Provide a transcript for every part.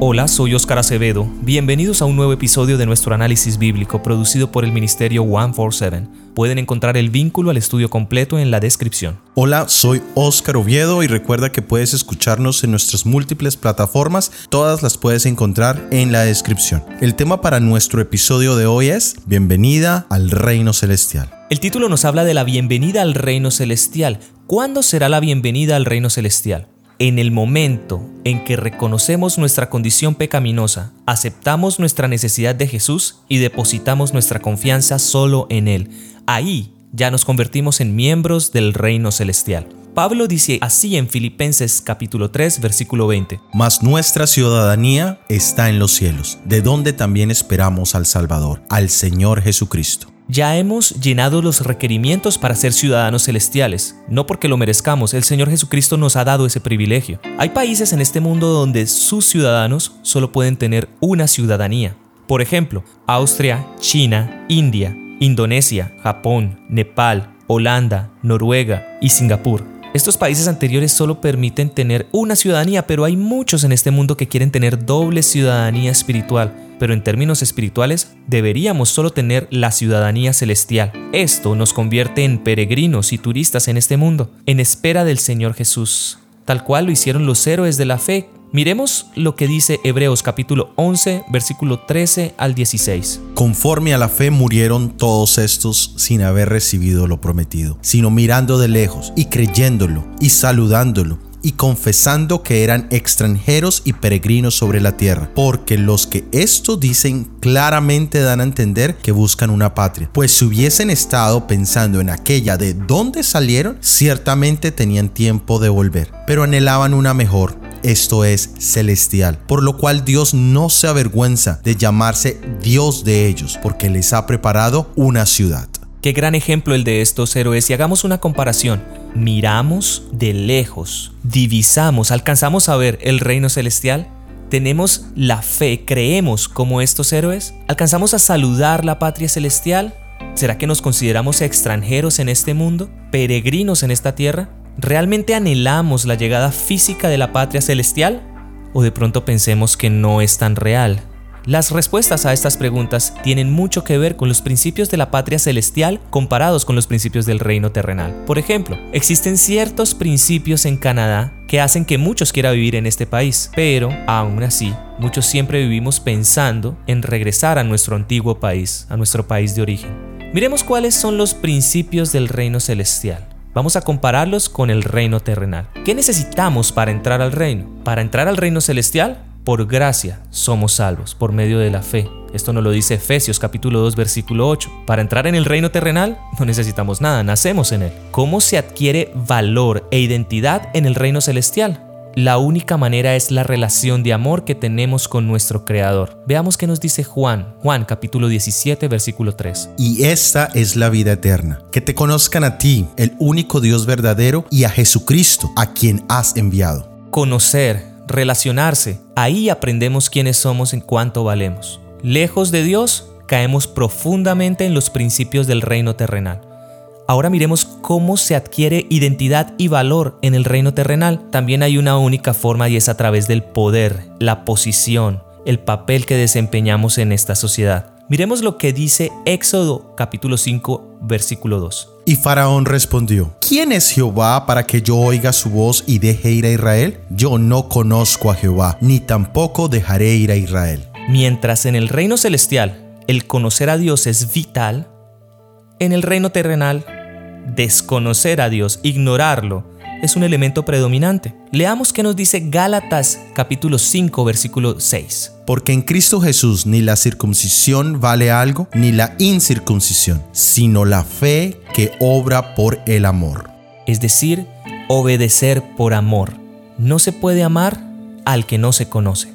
Hola, soy Oscar Acevedo. Bienvenidos a un nuevo episodio de nuestro análisis bíblico producido por el Ministerio 147. Pueden encontrar el vínculo al estudio completo en la descripción. Hola, soy Oscar Oviedo y recuerda que puedes escucharnos en nuestras múltiples plataformas. Todas las puedes encontrar en la descripción. El tema para nuestro episodio de hoy es Bienvenida al Reino Celestial. El título nos habla de la bienvenida al Reino Celestial. ¿Cuándo será la bienvenida al Reino Celestial? En el momento en que reconocemos nuestra condición pecaminosa, aceptamos nuestra necesidad de Jesús y depositamos nuestra confianza solo en Él, ahí ya nos convertimos en miembros del reino celestial. Pablo dice así en Filipenses capítulo 3 versículo 20. Mas nuestra ciudadanía está en los cielos, de donde también esperamos al Salvador, al Señor Jesucristo. Ya hemos llenado los requerimientos para ser ciudadanos celestiales, no porque lo merezcamos, el Señor Jesucristo nos ha dado ese privilegio. Hay países en este mundo donde sus ciudadanos solo pueden tener una ciudadanía. Por ejemplo, Austria, China, India, Indonesia, Japón, Nepal, Holanda, Noruega y Singapur. Estos países anteriores solo permiten tener una ciudadanía, pero hay muchos en este mundo que quieren tener doble ciudadanía espiritual. Pero en términos espirituales, deberíamos solo tener la ciudadanía celestial. Esto nos convierte en peregrinos y turistas en este mundo, en espera del Señor Jesús, tal cual lo hicieron los héroes de la fe Miremos lo que dice Hebreos capítulo 11, versículo 13 al 16. Conforme a la fe murieron todos estos sin haber recibido lo prometido, sino mirando de lejos y creyéndolo y saludándolo y confesando que eran extranjeros y peregrinos sobre la tierra, porque los que esto dicen claramente dan a entender que buscan una patria, pues si hubiesen estado pensando en aquella de dónde salieron, ciertamente tenían tiempo de volver, pero anhelaban una mejor, esto es celestial, por lo cual Dios no se avergüenza de llamarse Dios de ellos, porque les ha preparado una ciudad. Qué gran ejemplo el de estos héroes y hagamos una comparación. Miramos de lejos, divisamos, alcanzamos a ver el reino celestial. ¿Tenemos la fe, creemos como estos héroes? ¿Alcanzamos a saludar la patria celestial? ¿Será que nos consideramos extranjeros en este mundo? ¿Peregrinos en esta tierra? ¿Realmente anhelamos la llegada física de la patria celestial? ¿O de pronto pensemos que no es tan real? Las respuestas a estas preguntas tienen mucho que ver con los principios de la patria celestial comparados con los principios del reino terrenal. Por ejemplo, existen ciertos principios en Canadá que hacen que muchos quieran vivir en este país, pero aún así, muchos siempre vivimos pensando en regresar a nuestro antiguo país, a nuestro país de origen. Miremos cuáles son los principios del reino celestial. Vamos a compararlos con el reino terrenal. ¿Qué necesitamos para entrar al reino? Para entrar al reino celestial, por gracia somos salvos, por medio de la fe. Esto nos lo dice Efesios capítulo 2 versículo 8. Para entrar en el reino terrenal no necesitamos nada, nacemos en él. ¿Cómo se adquiere valor e identidad en el reino celestial? La única manera es la relación de amor que tenemos con nuestro Creador. Veamos qué nos dice Juan, Juan capítulo 17 versículo 3. Y esta es la vida eterna, que te conozcan a ti, el único Dios verdadero, y a Jesucristo, a quien has enviado. Conocer relacionarse. Ahí aprendemos quiénes somos en cuánto valemos. Lejos de Dios, caemos profundamente en los principios del reino terrenal. Ahora miremos cómo se adquiere identidad y valor en el reino terrenal. También hay una única forma y es a través del poder, la posición, el papel que desempeñamos en esta sociedad. Miremos lo que dice Éxodo capítulo 5 versículo 2. Y Faraón respondió, ¿quién es Jehová para que yo oiga su voz y deje ir a Israel? Yo no conozco a Jehová, ni tampoco dejaré ir a Israel. Mientras en el reino celestial el conocer a Dios es vital, en el reino terrenal desconocer a Dios, ignorarlo, es un elemento predominante. Leamos qué nos dice Gálatas capítulo 5 versículo 6. Porque en Cristo Jesús ni la circuncisión vale algo, ni la incircuncisión, sino la fe que obra por el amor. Es decir, obedecer por amor. No se puede amar al que no se conoce.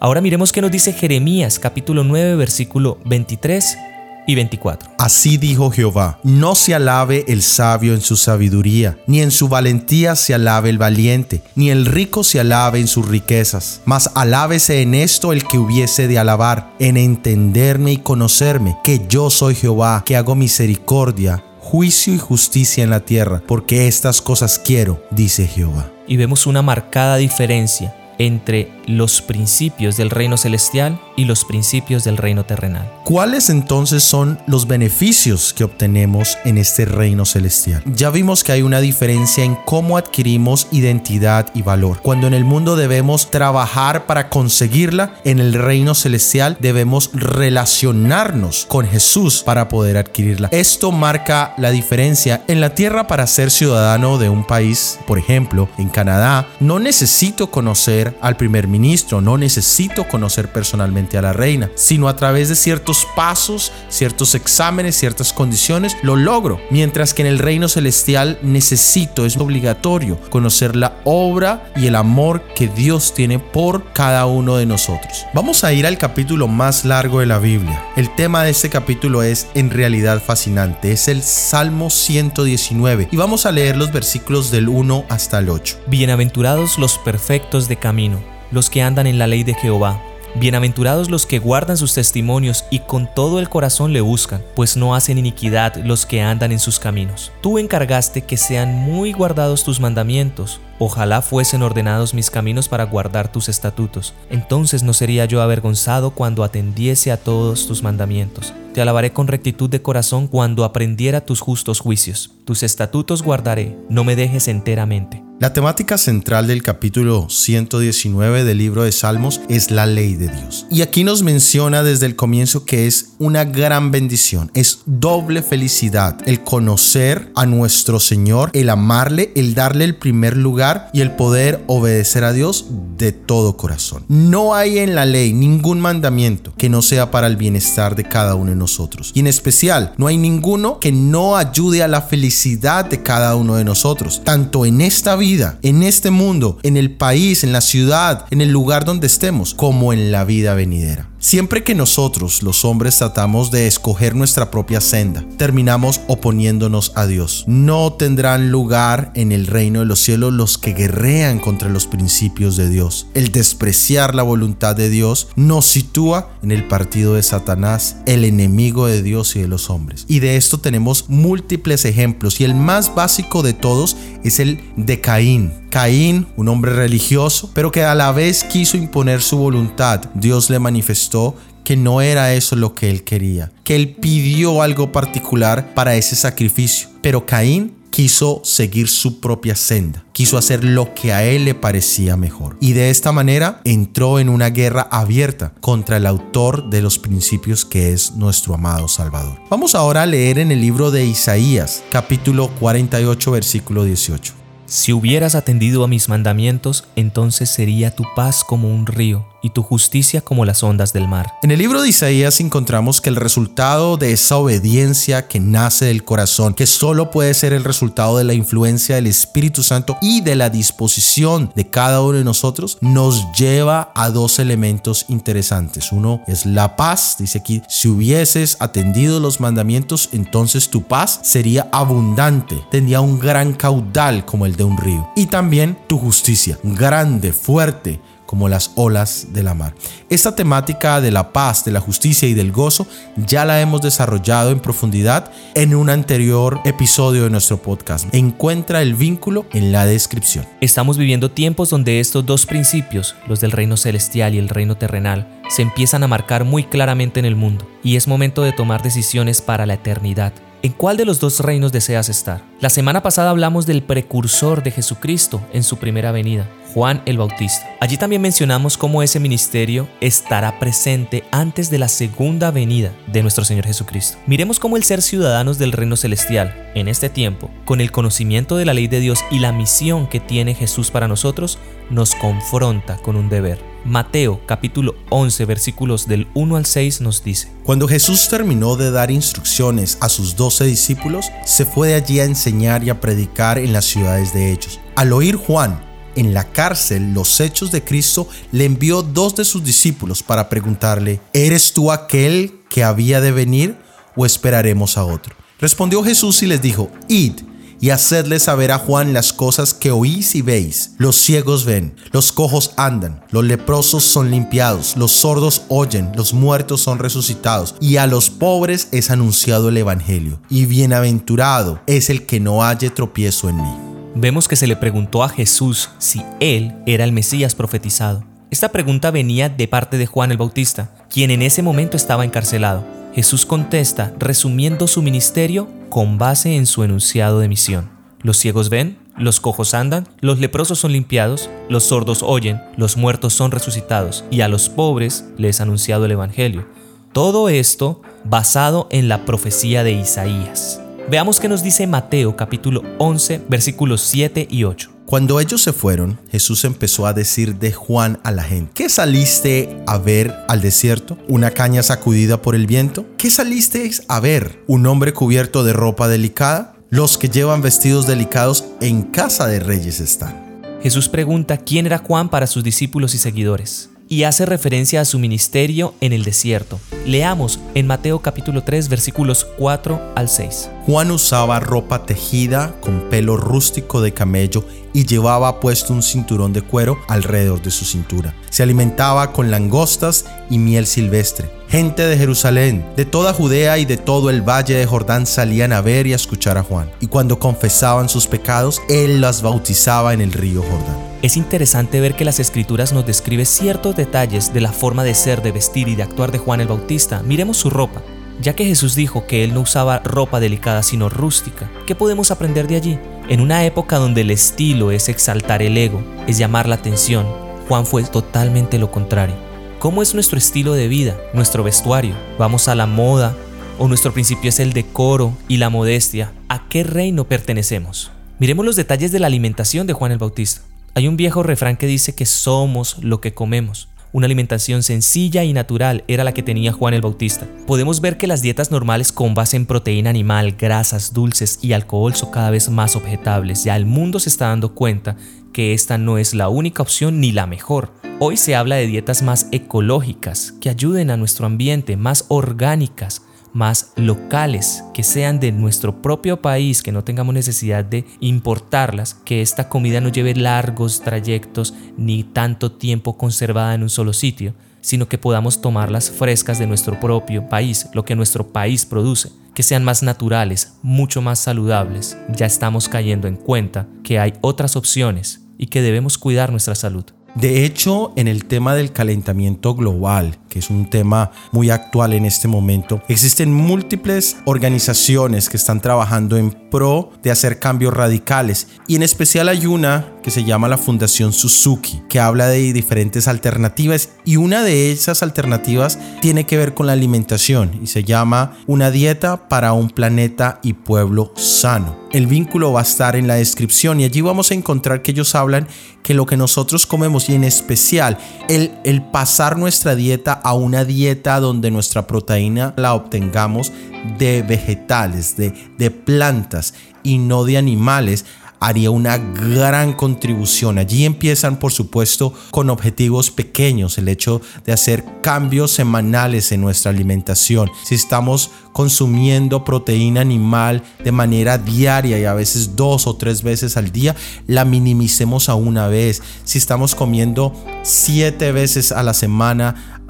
Ahora miremos qué nos dice Jeremías capítulo 9 versículo 23 y 24. Así dijo Jehová, no se alabe el sabio en su sabiduría, ni en su valentía se alabe el valiente, ni el rico se alabe en sus riquezas, mas alábese en esto el que hubiese de alabar, en entenderme y conocerme, que yo soy Jehová, que hago misericordia, juicio y justicia en la tierra, porque estas cosas quiero, dice Jehová. Y vemos una marcada diferencia entre los principios del reino celestial y los principios del reino terrenal. ¿Cuáles entonces son los beneficios que obtenemos en este reino celestial? Ya vimos que hay una diferencia en cómo adquirimos identidad y valor. Cuando en el mundo debemos trabajar para conseguirla, en el reino celestial debemos relacionarnos con Jesús para poder adquirirla. Esto marca la diferencia en la tierra para ser ciudadano de un país, por ejemplo, en Canadá, no necesito conocer al primer ministro, no necesito conocer personalmente a la reina, sino a través de ciertos pasos, ciertos exámenes, ciertas condiciones, lo logro. Mientras que en el reino celestial necesito, es obligatorio, conocer la obra y el amor que Dios tiene por cada uno de nosotros. Vamos a ir al capítulo más largo de la Biblia. El tema de este capítulo es en realidad fascinante, es el Salmo 119 y vamos a leer los versículos del 1 hasta el 8. Bienaventurados los perfectos de camino, los que andan en la ley de Jehová. Bienaventurados los que guardan sus testimonios y con todo el corazón le buscan, pues no hacen iniquidad los que andan en sus caminos. Tú encargaste que sean muy guardados tus mandamientos. Ojalá fuesen ordenados mis caminos para guardar tus estatutos. Entonces no sería yo avergonzado cuando atendiese a todos tus mandamientos. Te alabaré con rectitud de corazón cuando aprendiera tus justos juicios. Tus estatutos guardaré, no me dejes enteramente. La temática central del capítulo 119 del libro de Salmos es la ley de Dios. Y aquí nos menciona desde el comienzo que es una gran bendición, es doble felicidad el conocer a nuestro Señor, el amarle, el darle el primer lugar y el poder obedecer a Dios de todo corazón. No hay en la ley ningún mandamiento que no sea para el bienestar de cada uno de nosotros. Y en especial, no hay ninguno que no ayude a la felicidad de cada uno de nosotros, tanto en esta vida en este mundo, en el país, en la ciudad, en el lugar donde estemos, como en la vida venidera. Siempre que nosotros, los hombres, tratamos de escoger nuestra propia senda, terminamos oponiéndonos a Dios. No tendrán lugar en el reino de los cielos los que guerrean contra los principios de Dios. El despreciar la voluntad de Dios nos sitúa en el partido de Satanás, el enemigo de Dios y de los hombres. Y de esto tenemos múltiples ejemplos y el más básico de todos es el de Caín. Caín, un hombre religioso, pero que a la vez quiso imponer su voluntad. Dios le manifestó que no era eso lo que él quería, que él pidió algo particular para ese sacrificio. Pero Caín quiso seguir su propia senda, quiso hacer lo que a él le parecía mejor. Y de esta manera entró en una guerra abierta contra el autor de los principios que es nuestro amado Salvador. Vamos ahora a leer en el libro de Isaías, capítulo 48, versículo 18. Si hubieras atendido a mis mandamientos, entonces sería tu paz como un río y tu justicia como las ondas del mar. En el libro de Isaías encontramos que el resultado de esa obediencia que nace del corazón, que solo puede ser el resultado de la influencia del Espíritu Santo y de la disposición de cada uno de nosotros, nos lleva a dos elementos interesantes. Uno es la paz, dice aquí, si hubieses atendido los mandamientos, entonces tu paz sería abundante, tendría un gran caudal como el un río. Y también tu justicia, grande, fuerte, como las olas de la mar. Esta temática de la paz, de la justicia y del gozo ya la hemos desarrollado en profundidad en un anterior episodio de nuestro podcast. Encuentra el vínculo en la descripción. Estamos viviendo tiempos donde estos dos principios, los del reino celestial y el reino terrenal, se empiezan a marcar muy claramente en el mundo y es momento de tomar decisiones para la eternidad. ¿En cuál de los dos reinos deseas estar? La semana pasada hablamos del precursor de Jesucristo en su primera venida, Juan el Bautista. Allí también mencionamos cómo ese ministerio estará presente antes de la segunda venida de nuestro Señor Jesucristo. Miremos cómo el ser ciudadanos del reino celestial en este tiempo, con el conocimiento de la ley de Dios y la misión que tiene Jesús para nosotros, nos confronta con un deber. Mateo capítulo 11 versículos del 1 al 6 nos dice, Cuando Jesús terminó de dar instrucciones a sus doce discípulos, se fue de allí a enseñar y a predicar en las ciudades de ellos. Al oír Juan en la cárcel los hechos de Cristo, le envió dos de sus discípulos para preguntarle, ¿eres tú aquel que había de venir o esperaremos a otro? Respondió Jesús y les dijo, id y hacedle saber a Juan las cosas que oís y veis. Los ciegos ven, los cojos andan, los leprosos son limpiados, los sordos oyen, los muertos son resucitados, y a los pobres es anunciado el Evangelio. Y bienaventurado es el que no halle tropiezo en mí vemos que se le preguntó a Jesús si él era el Mesías profetizado. Esta pregunta venía de parte de Juan el Bautista, quien en ese momento estaba encarcelado. Jesús contesta resumiendo su ministerio con base en su enunciado de misión. Los ciegos ven, los cojos andan, los leprosos son limpiados, los sordos oyen, los muertos son resucitados y a los pobres les ha anunciado el Evangelio. Todo esto basado en la profecía de Isaías. Veamos qué nos dice Mateo capítulo 11 versículos 7 y 8. Cuando ellos se fueron, Jesús empezó a decir de Juan a la gente, ¿qué saliste a ver al desierto? ¿Una caña sacudida por el viento? ¿Qué saliste a ver? ¿Un hombre cubierto de ropa delicada? Los que llevan vestidos delicados en casa de reyes están. Jesús pregunta quién era Juan para sus discípulos y seguidores y hace referencia a su ministerio en el desierto. Leamos en Mateo capítulo 3 versículos 4 al 6. Juan usaba ropa tejida con pelo rústico de camello y llevaba puesto un cinturón de cuero alrededor de su cintura. Se alimentaba con langostas y miel silvestre. Gente de Jerusalén, de toda Judea y de todo el valle de Jordán salían a ver y a escuchar a Juan. Y cuando confesaban sus pecados, él las bautizaba en el río Jordán. Es interesante ver que las escrituras nos describe ciertos detalles de la forma de ser, de vestir y de actuar de Juan el Bautista. Miremos su ropa. Ya que Jesús dijo que él no usaba ropa delicada sino rústica, ¿qué podemos aprender de allí? En una época donde el estilo es exaltar el ego, es llamar la atención, Juan fue totalmente lo contrario. ¿Cómo es nuestro estilo de vida, nuestro vestuario? ¿Vamos a la moda? ¿O nuestro principio es el decoro y la modestia? ¿A qué reino pertenecemos? Miremos los detalles de la alimentación de Juan el Bautista. Hay un viejo refrán que dice que somos lo que comemos. Una alimentación sencilla y natural era la que tenía Juan el Bautista. Podemos ver que las dietas normales con base en proteína animal, grasas, dulces y alcohol son cada vez más objetables. Ya el mundo se está dando cuenta que esta no es la única opción ni la mejor. Hoy se habla de dietas más ecológicas, que ayuden a nuestro ambiente, más orgánicas, más locales, que sean de nuestro propio país, que no tengamos necesidad de importarlas, que esta comida no lleve largos trayectos ni tanto tiempo conservada en un solo sitio, sino que podamos tomarlas frescas de nuestro propio país, lo que nuestro país produce, que sean más naturales, mucho más saludables. Ya estamos cayendo en cuenta que hay otras opciones y que debemos cuidar nuestra salud. De hecho, en el tema del calentamiento global, que es un tema muy actual en este momento, existen múltiples organizaciones que están trabajando en pro de hacer cambios radicales. Y en especial hay una que se llama la Fundación Suzuki, que habla de diferentes alternativas. Y una de esas alternativas tiene que ver con la alimentación y se llama Una dieta para un planeta y pueblo sano. El vínculo va a estar en la descripción y allí vamos a encontrar que ellos hablan que lo que nosotros comemos y en especial el, el pasar nuestra dieta a una dieta donde nuestra proteína la obtengamos de vegetales, de, de plantas y no de animales, haría una gran contribución. Allí empiezan, por supuesto, con objetivos pequeños, el hecho de hacer cambios semanales en nuestra alimentación. Si estamos consumiendo proteína animal de manera diaria y a veces dos o tres veces al día, la minimicemos a una vez. Si estamos comiendo siete veces a la semana,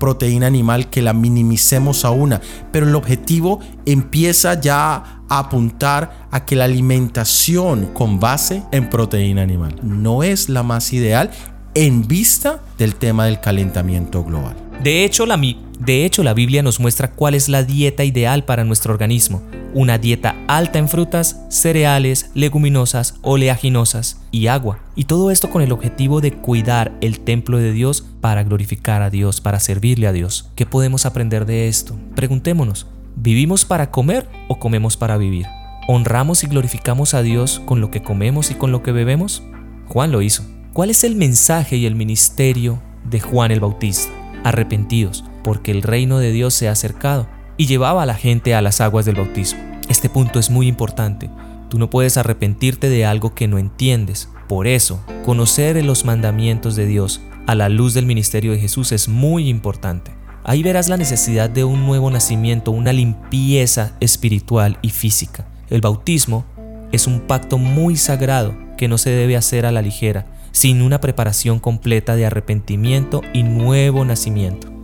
proteína animal que la minimicemos a una, pero el objetivo empieza ya a apuntar a que la alimentación con base en proteína animal no es la más ideal en vista del tema del calentamiento global. De hecho, la, de hecho, la Biblia nos muestra cuál es la dieta ideal para nuestro organismo. Una dieta alta en frutas, cereales, leguminosas, oleaginosas y agua. Y todo esto con el objetivo de cuidar el templo de Dios para glorificar a Dios, para servirle a Dios. ¿Qué podemos aprender de esto? Preguntémonos, ¿vivimos para comer o comemos para vivir? ¿Honramos y glorificamos a Dios con lo que comemos y con lo que bebemos? Juan lo hizo. ¿Cuál es el mensaje y el ministerio de Juan el Bautista? arrepentidos, porque el reino de Dios se ha acercado, y llevaba a la gente a las aguas del bautismo. Este punto es muy importante. Tú no puedes arrepentirte de algo que no entiendes. Por eso, conocer los mandamientos de Dios a la luz del ministerio de Jesús es muy importante. Ahí verás la necesidad de un nuevo nacimiento, una limpieza espiritual y física. El bautismo es un pacto muy sagrado que no se debe hacer a la ligera sin una preparación completa de arrepentimiento y nuevo nacimiento.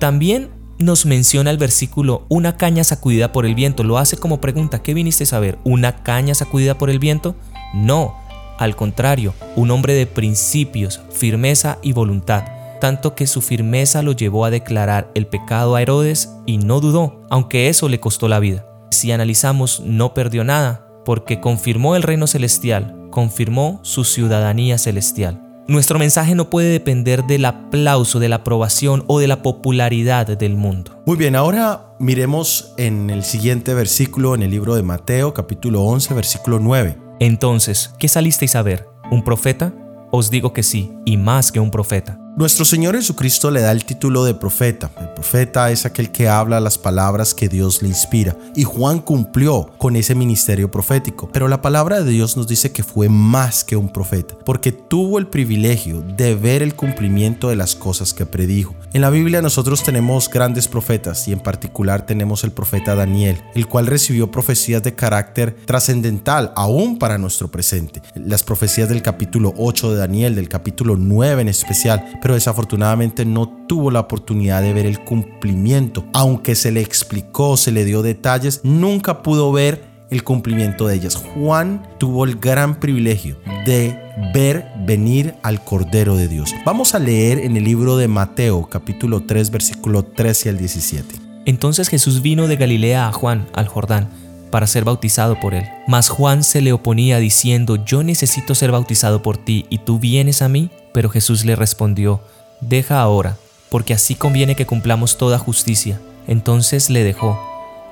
También nos menciona el versículo una caña sacudida por el viento. Lo hace como pregunta, ¿qué viniste a saber? ¿Una caña sacudida por el viento? No, Al contrario, un hombre de principios, firmeza y voluntad, tanto que su firmeza lo llevó a declarar el pecado a Herodes y no dudó, aunque eso le costó la vida. Si analizamos, no perdió nada, porque confirmó el reino celestial, confirmó su ciudadanía celestial. Nuestro mensaje no puede depender del aplauso, de la aprobación o de la popularidad del mundo. Muy bien, ahora miremos en el siguiente versículo en el libro de Mateo capítulo 11 versículo 9. Entonces, ¿qué salisteis a ver? ¿Un profeta? Os digo que sí, y más que un profeta. Nuestro Señor Jesucristo le da el título de profeta. El profeta es aquel que habla las palabras que Dios le inspira. Y Juan cumplió con ese ministerio profético. Pero la palabra de Dios nos dice que fue más que un profeta, porque tuvo el privilegio de ver el cumplimiento de las cosas que predijo. En la Biblia nosotros tenemos grandes profetas y en particular tenemos el profeta Daniel, el cual recibió profecías de carácter trascendental aún para nuestro presente. Las profecías del capítulo 8 de Daniel, del capítulo 9 en especial, pero desafortunadamente no tuvo la oportunidad de ver el cumplimiento. Aunque se le explicó, se le dio detalles, nunca pudo ver el cumplimiento de ellas. Juan tuvo el gran privilegio de ver venir al Cordero de Dios. Vamos a leer en el libro de Mateo capítulo 3 versículo 13 al 17. Entonces Jesús vino de Galilea a Juan al Jordán para ser bautizado por él. Mas Juan se le oponía diciendo, yo necesito ser bautizado por ti y tú vienes a mí. Pero Jesús le respondió, deja ahora, porque así conviene que cumplamos toda justicia. Entonces le dejó.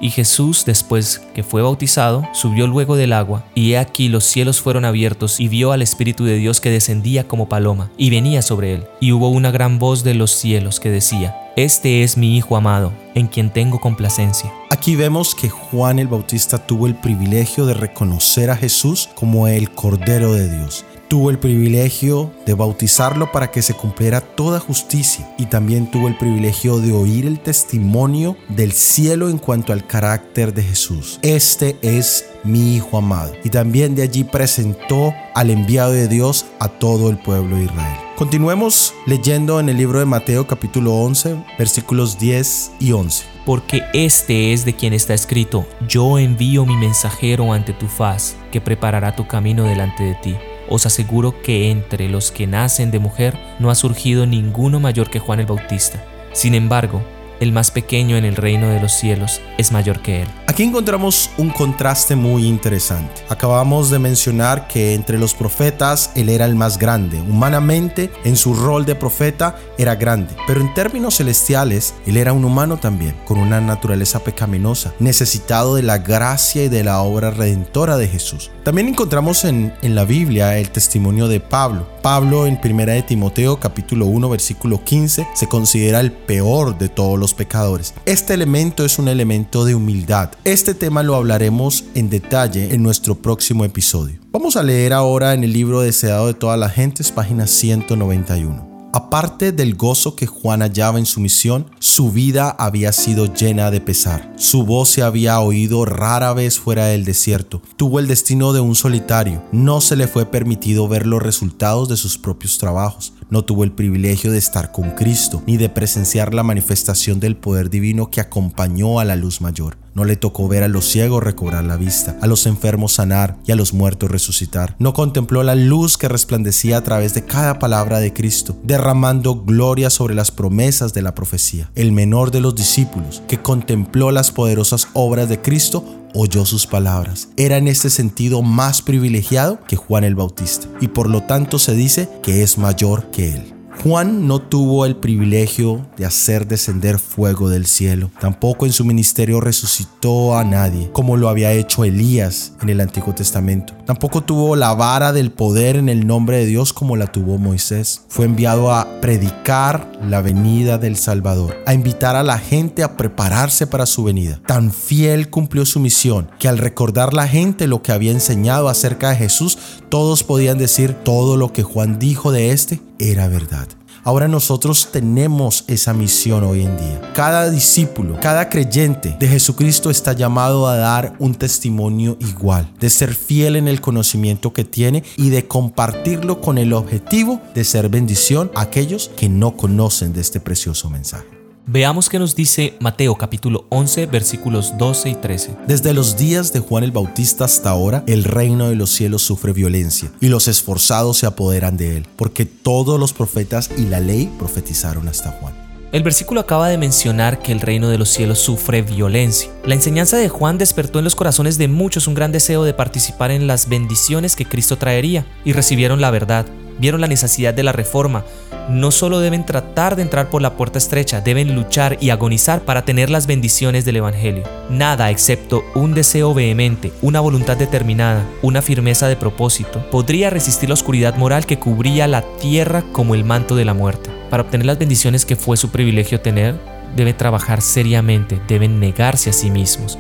Y Jesús, después que fue bautizado, subió luego del agua, y he aquí los cielos fueron abiertos, y vio al Espíritu de Dios que descendía como paloma, y venía sobre él. Y hubo una gran voz de los cielos que decía, Este es mi Hijo amado, en quien tengo complacencia. Aquí vemos que Juan el Bautista tuvo el privilegio de reconocer a Jesús como el Cordero de Dios tuvo el privilegio de bautizarlo para que se cumpliera toda justicia y también tuvo el privilegio de oír el testimonio del cielo en cuanto al carácter de Jesús. Este es mi Hijo amado. Y también de allí presentó al enviado de Dios a todo el pueblo de Israel. Continuemos leyendo en el libro de Mateo capítulo 11 versículos 10 y 11. Porque este es de quien está escrito, yo envío mi mensajero ante tu faz, que preparará tu camino delante de ti. Os aseguro que entre los que nacen de mujer no ha surgido ninguno mayor que Juan el Bautista. Sin embargo, el más pequeño en el reino de los cielos es mayor que él. Aquí encontramos un contraste muy interesante. Acabamos de mencionar que entre los profetas él era el más grande. Humanamente, en su rol de profeta, era grande. Pero en términos celestiales, él era un humano también, con una naturaleza pecaminosa, necesitado de la gracia y de la obra redentora de Jesús. También encontramos en, la Biblia el testimonio de Pablo. Pablo en 1 de Timoteo capítulo 1 versículo 15 se considera el peor de todos los pecadores. Este elemento es un elemento de humildad. Este tema lo hablaremos en detalle en nuestro próximo episodio. Vamos a leer ahora en el libro Deseado de todas las gentes, página 191. Aparte del gozo que Juan hallaba en su misión, su vida había sido llena de pesar. Su voz se había oído rara vez fuera del desierto. Tuvo el destino de un solitario. No se le fue permitido ver los resultados de sus propios trabajos. No tuvo el privilegio de estar con Cristo, ni de presenciar la manifestación del poder divino que acompañó a la luz mayor. No le tocó ver a los ciegos recobrar la vista, a los enfermos sanar y a los muertos resucitar. No contempló la luz que resplandecía a través de cada palabra de Cristo, derramando gloria sobre las promesas de la profecía. El menor de los discípulos, que contempló las poderosas obras de Cristo, oyó sus palabras. Era en este sentido más privilegiado que Juan el Bautista y por lo tanto se dice que es mayor que él. Juan no tuvo el privilegio de hacer descender fuego del cielo. Tampoco en su ministerio resucitó a nadie, como lo había hecho Elías en el Antiguo Testamento. Tampoco tuvo la vara del poder en el nombre de Dios como la tuvo Moisés. Fue enviado a predicar la venida del Salvador, a invitar a la gente a prepararse para su venida. Tan fiel cumplió su misión que al recordar la gente lo que había enseñado acerca de Jesús, todos podían decir todo lo que Juan dijo de este era verdad. Ahora nosotros tenemos esa misión hoy en día. Cada discípulo, cada creyente de Jesucristo está llamado a dar un testimonio igual, de ser fiel en el conocimiento que tiene y de compartirlo con el objetivo de ser bendición a aquellos que no conocen de este precioso mensaje. Veamos qué nos dice Mateo capítulo 11 versículos 12 y 13. Desde los días de Juan el Bautista hasta ahora, el reino de los cielos sufre violencia y los esforzados se apoderan de él, porque todos los profetas y la ley profetizaron hasta Juan. El versículo acaba de mencionar que el reino de los cielos sufre violencia. La enseñanza de Juan despertó en los corazones de muchos un gran deseo de participar en las bendiciones que Cristo traería y recibieron la verdad, vieron la necesidad de la reforma, no solo deben tratar de entrar por la puerta estrecha, deben luchar y agonizar para tener las bendiciones del Evangelio. Nada excepto un deseo vehemente, una voluntad determinada, una firmeza de propósito, podría resistir la oscuridad moral que cubría la tierra como el manto de la muerte. Para obtener las bendiciones que fue su privilegio tener, deben trabajar seriamente, deben negarse a sí mismos.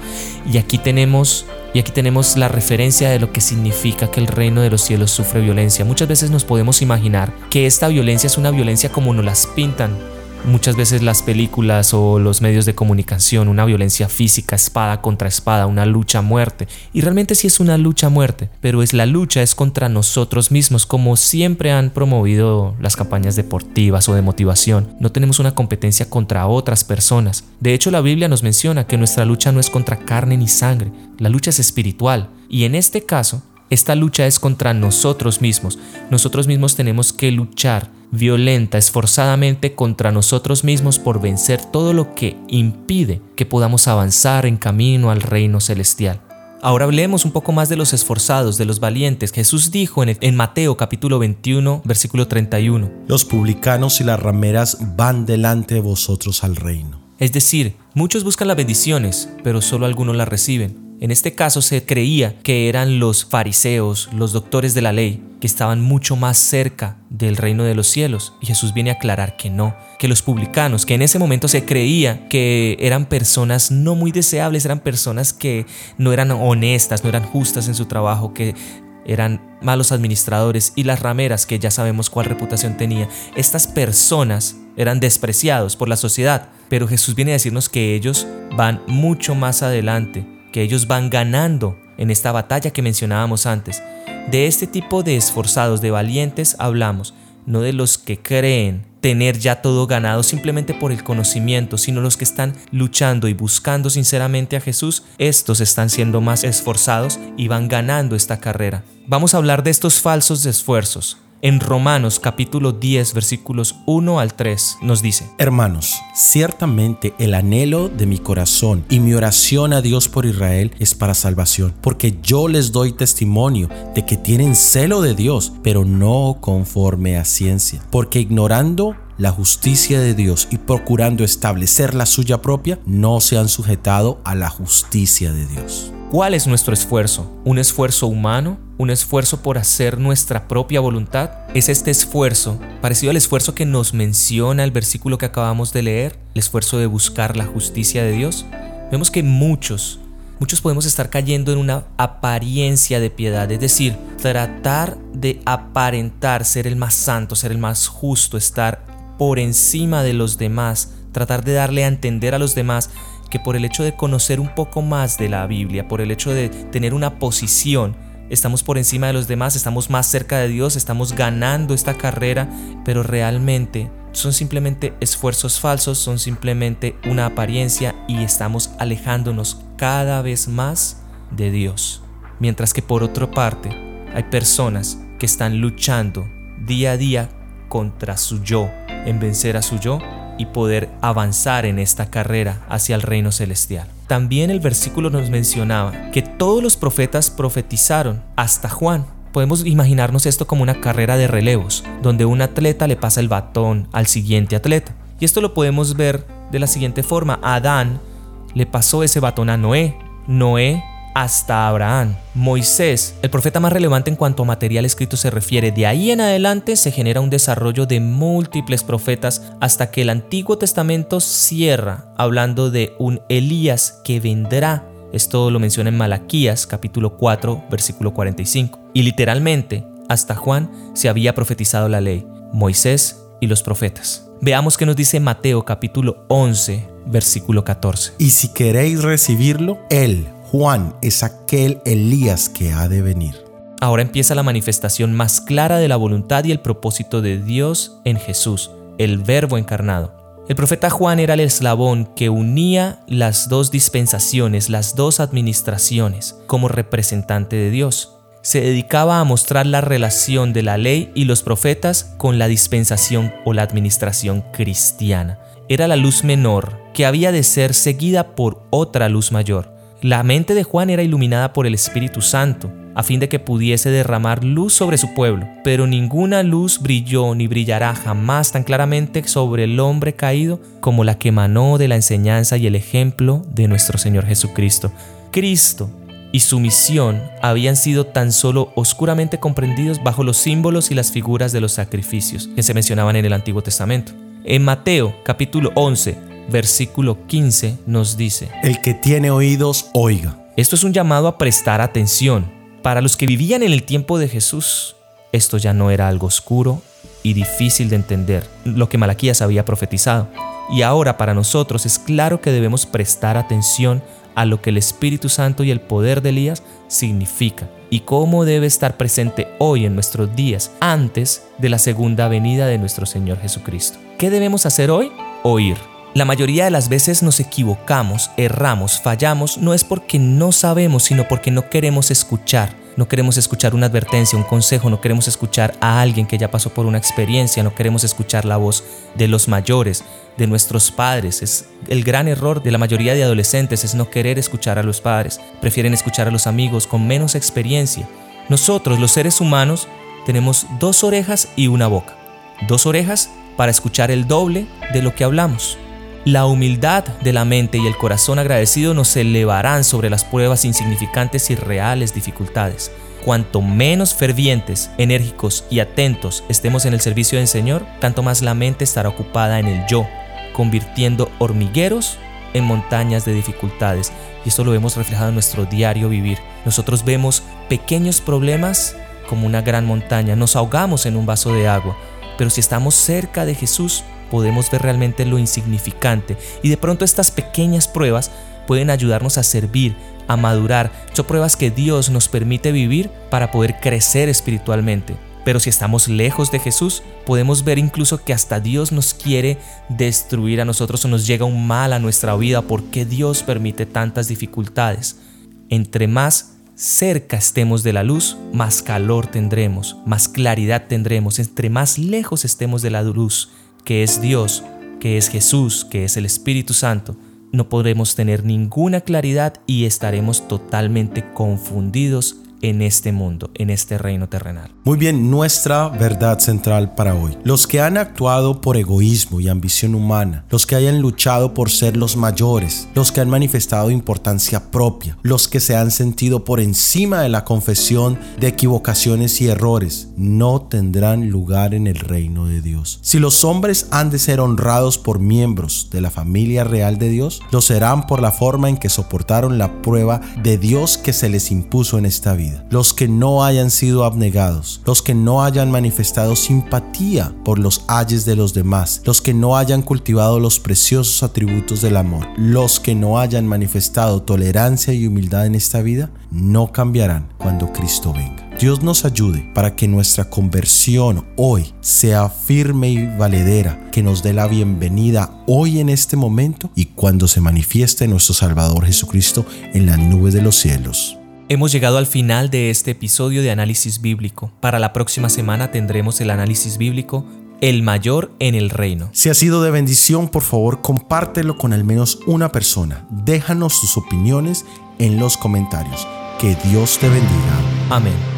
Y aquí tenemos y aquí tenemos la referencia de lo que significa que el reino de los cielos sufre violencia. Muchas veces nos podemos imaginar que esta violencia es una violencia como nos las pintan muchas veces las películas o los medios de comunicación, una violencia física, espada contra espada, una lucha a muerte. Y realmente sí es una lucha a muerte, pero es la lucha es contra nosotros mismos, como siempre han promovido las campañas deportivas o de motivación. No tenemos una competencia contra otras personas. De hecho, la Biblia nos menciona que nuestra lucha no es contra carne ni sangre, la lucha es espiritual. Y en este caso, esta lucha es contra nosotros mismos. Nosotros mismos tenemos que luchar violenta, esforzadamente contra nosotros mismos por vencer todo lo que impide que podamos avanzar en camino al reino celestial. Ahora hablemos un poco más de los esforzados, de los valientes. Jesús dijo en, en, Mateo capítulo 21, versículo 31. Los publicanos y las rameras van delante de vosotros al reino. Es decir, muchos buscan las bendiciones, pero solo algunos las reciben. En este caso se creía que eran los fariseos, los doctores de la ley, que estaban mucho más cerca del reino de los cielos. Y Jesús viene a aclarar que no, que los publicanos, que en ese momento se creía que eran personas no muy deseables, eran personas que no eran honestas, no eran justas en su trabajo, que eran malos administradores y las rameras, que ya sabemos cuál reputación tenía, estas personas eran despreciados por la sociedad. Pero Jesús viene a decirnos que ellos van mucho más adelante que ellos van ganando en esta batalla que mencionábamos antes. De este tipo de esforzados, de valientes hablamos, no de los que creen tener ya todo ganado simplemente por el conocimiento, sino los que están luchando y buscando sinceramente a Jesús, estos están siendo más esforzados y van ganando esta carrera. Vamos a hablar de estos falsos esfuerzos, en Romanos capítulo 10 versículos 1 al 3 nos dice, Hermanos, ciertamente el anhelo de mi corazón y mi oración a Dios por Israel es para salvación, porque yo les doy testimonio de que tienen celo de Dios, pero no conforme a ciencia, porque ignorando la justicia de Dios y procurando establecer la suya propia, no se han sujetado a la justicia de Dios. ¿Cuál es nuestro esfuerzo? ¿Un esfuerzo humano? ¿Un esfuerzo por hacer nuestra propia voluntad? ¿Es este esfuerzo parecido al esfuerzo que nos menciona el versículo que acabamos de leer? ¿El esfuerzo de buscar la justicia de Dios? Vemos que muchos, muchos podemos estar cayendo en una apariencia de piedad, es decir, tratar de aparentar ser el más santo, ser el más justo, estar por encima de los demás, tratar de darle a entender a los demás que por el hecho de conocer un poco más de la Biblia, por el hecho de tener una posición, estamos por encima de los demás, estamos más cerca de Dios, estamos ganando esta carrera, pero realmente son simplemente esfuerzos falsos, son simplemente una apariencia y estamos alejándonos cada vez más de Dios. Mientras que por otra parte hay personas que están luchando día a día contra su yo, en vencer a su yo y poder avanzar en esta carrera hacia el reino celestial. También el versículo nos mencionaba que todos los profetas profetizaron hasta Juan. Podemos imaginarnos esto como una carrera de relevos, donde un atleta le pasa el batón al siguiente atleta. Y esto lo podemos ver de la siguiente forma. Adán le pasó ese batón a Noé. Noé hasta Abraham. Moisés, el profeta más relevante en cuanto a material escrito se refiere, de ahí en adelante se genera un desarrollo de múltiples profetas hasta que el Antiguo Testamento cierra hablando de un Elías que vendrá. Esto lo menciona en Malaquías capítulo 4 versículo 45. Y literalmente, hasta Juan se había profetizado la ley, Moisés y los profetas. Veamos qué nos dice Mateo capítulo 11 versículo 14. Y si queréis recibirlo, Él Juan es aquel Elías que ha de venir. Ahora empieza la manifestación más clara de la voluntad y el propósito de Dios en Jesús, el Verbo encarnado. El profeta Juan era el eslabón que unía las dos dispensaciones, las dos administraciones, como representante de Dios. Se dedicaba a mostrar la relación de la ley y los profetas con la dispensación o la administración cristiana. Era la luz menor que había de ser seguida por otra luz mayor. La mente de Juan era iluminada por el Espíritu Santo, a fin de que pudiese derramar luz sobre su pueblo, pero ninguna luz brilló ni brillará jamás tan claramente sobre el hombre caído como la que emanó de la enseñanza y el ejemplo de nuestro Señor Jesucristo. Cristo y su misión habían sido tan solo oscuramente comprendidos bajo los símbolos y las figuras de los sacrificios que se mencionaban en el Antiguo Testamento. En Mateo capítulo 11, versículo 15 nos dice, El que tiene oídos, oiga. Esto es un llamado a prestar atención, para los que vivían en el tiempo de Jesús, esto ya no era algo oscuro y difícil de entender, lo que Malaquías había profetizado. Y ahora para nosotros es claro que debemos prestar atención a lo que el Espíritu Santo y el poder de Elías significa y cómo debe estar presente hoy en nuestros días antes de la segunda venida de nuestro Señor Jesucristo. ¿Qué debemos hacer hoy? Oír. La mayoría de las veces nos equivocamos, erramos, fallamos, no es porque no sabemos, sino porque no queremos escuchar. No queremos escuchar una advertencia, un consejo, no queremos escuchar a alguien que ya pasó por una experiencia, no queremos escuchar la voz de los mayores, de nuestros padres. Es el gran error de la mayoría de adolescentes es no querer escuchar a los padres, prefieren escuchar a los amigos con menos experiencia. Nosotros, los seres humanos, tenemos dos orejas y una boca. Dos orejas para escuchar el doble de lo que hablamos la humildad de la mente y el corazón agradecido nos elevarán sobre las pruebas insignificantes y reales dificultades. Cuanto menos fervientes, enérgicos y atentos estemos en el servicio del Señor, tanto más la mente estará ocupada en el yo, convirtiendo hormigueros en montañas de dificultades. Y esto lo vemos reflejado en nuestro diario vivir. Nosotros vemos pequeños problemas como una gran montaña, nos ahogamos en un vaso de agua, pero si estamos cerca de Jesús, podemos ver realmente lo insignificante y de pronto estas pequeñas pruebas pueden ayudarnos a servir, a madurar. Son pruebas que Dios nos permite vivir para poder crecer espiritualmente. Pero si estamos lejos de Jesús, podemos ver incluso que hasta Dios nos quiere destruir a nosotros o nos llega un mal a nuestra vida porque Dios permite tantas dificultades. Entre más cerca estemos de la luz, más calor tendremos, más claridad tendremos. Entre más lejos estemos de la luz, que es Dios, que es Jesús, que es el Espíritu Santo, no podremos tener ninguna claridad y estaremos totalmente confundidos en este mundo, en este reino terrenal. Muy bien, nuestra verdad central para hoy. Los que han actuado por egoísmo y ambición humana, los que hayan luchado por ser los mayores, los que han manifestado importancia propia, los que se han sentido por encima de la confesión de equivocaciones y errores, no tendrán lugar en el reino de Dios. Si los hombres han de ser honrados por miembros de la familia real de Dios, lo serán por la forma en que soportaron la prueba de Dios que se les impuso en esta los que no hayan sido abnegados, los que no hayan manifestado simpatía por los ayes de los demás, los que no hayan cultivado los preciosos atributos del amor, los que no hayan manifestado tolerancia y humildad en esta vida, no cambiarán cuando Cristo venga. Dios nos ayude para que nuestra conversión hoy sea firme y valedera, que nos dé la bienvenida hoy en este momento y cuando se manifieste nuestro Salvador Jesucristo en las nubes de los cielos. Hemos llegado al final de este episodio de análisis bíblico. Para la próxima semana tendremos el análisis bíblico El mayor en el reino. Si ha sido de bendición, por favor compártelo con al menos una persona. Déjanos sus opiniones en los comentarios. Que Dios te bendiga. Amén.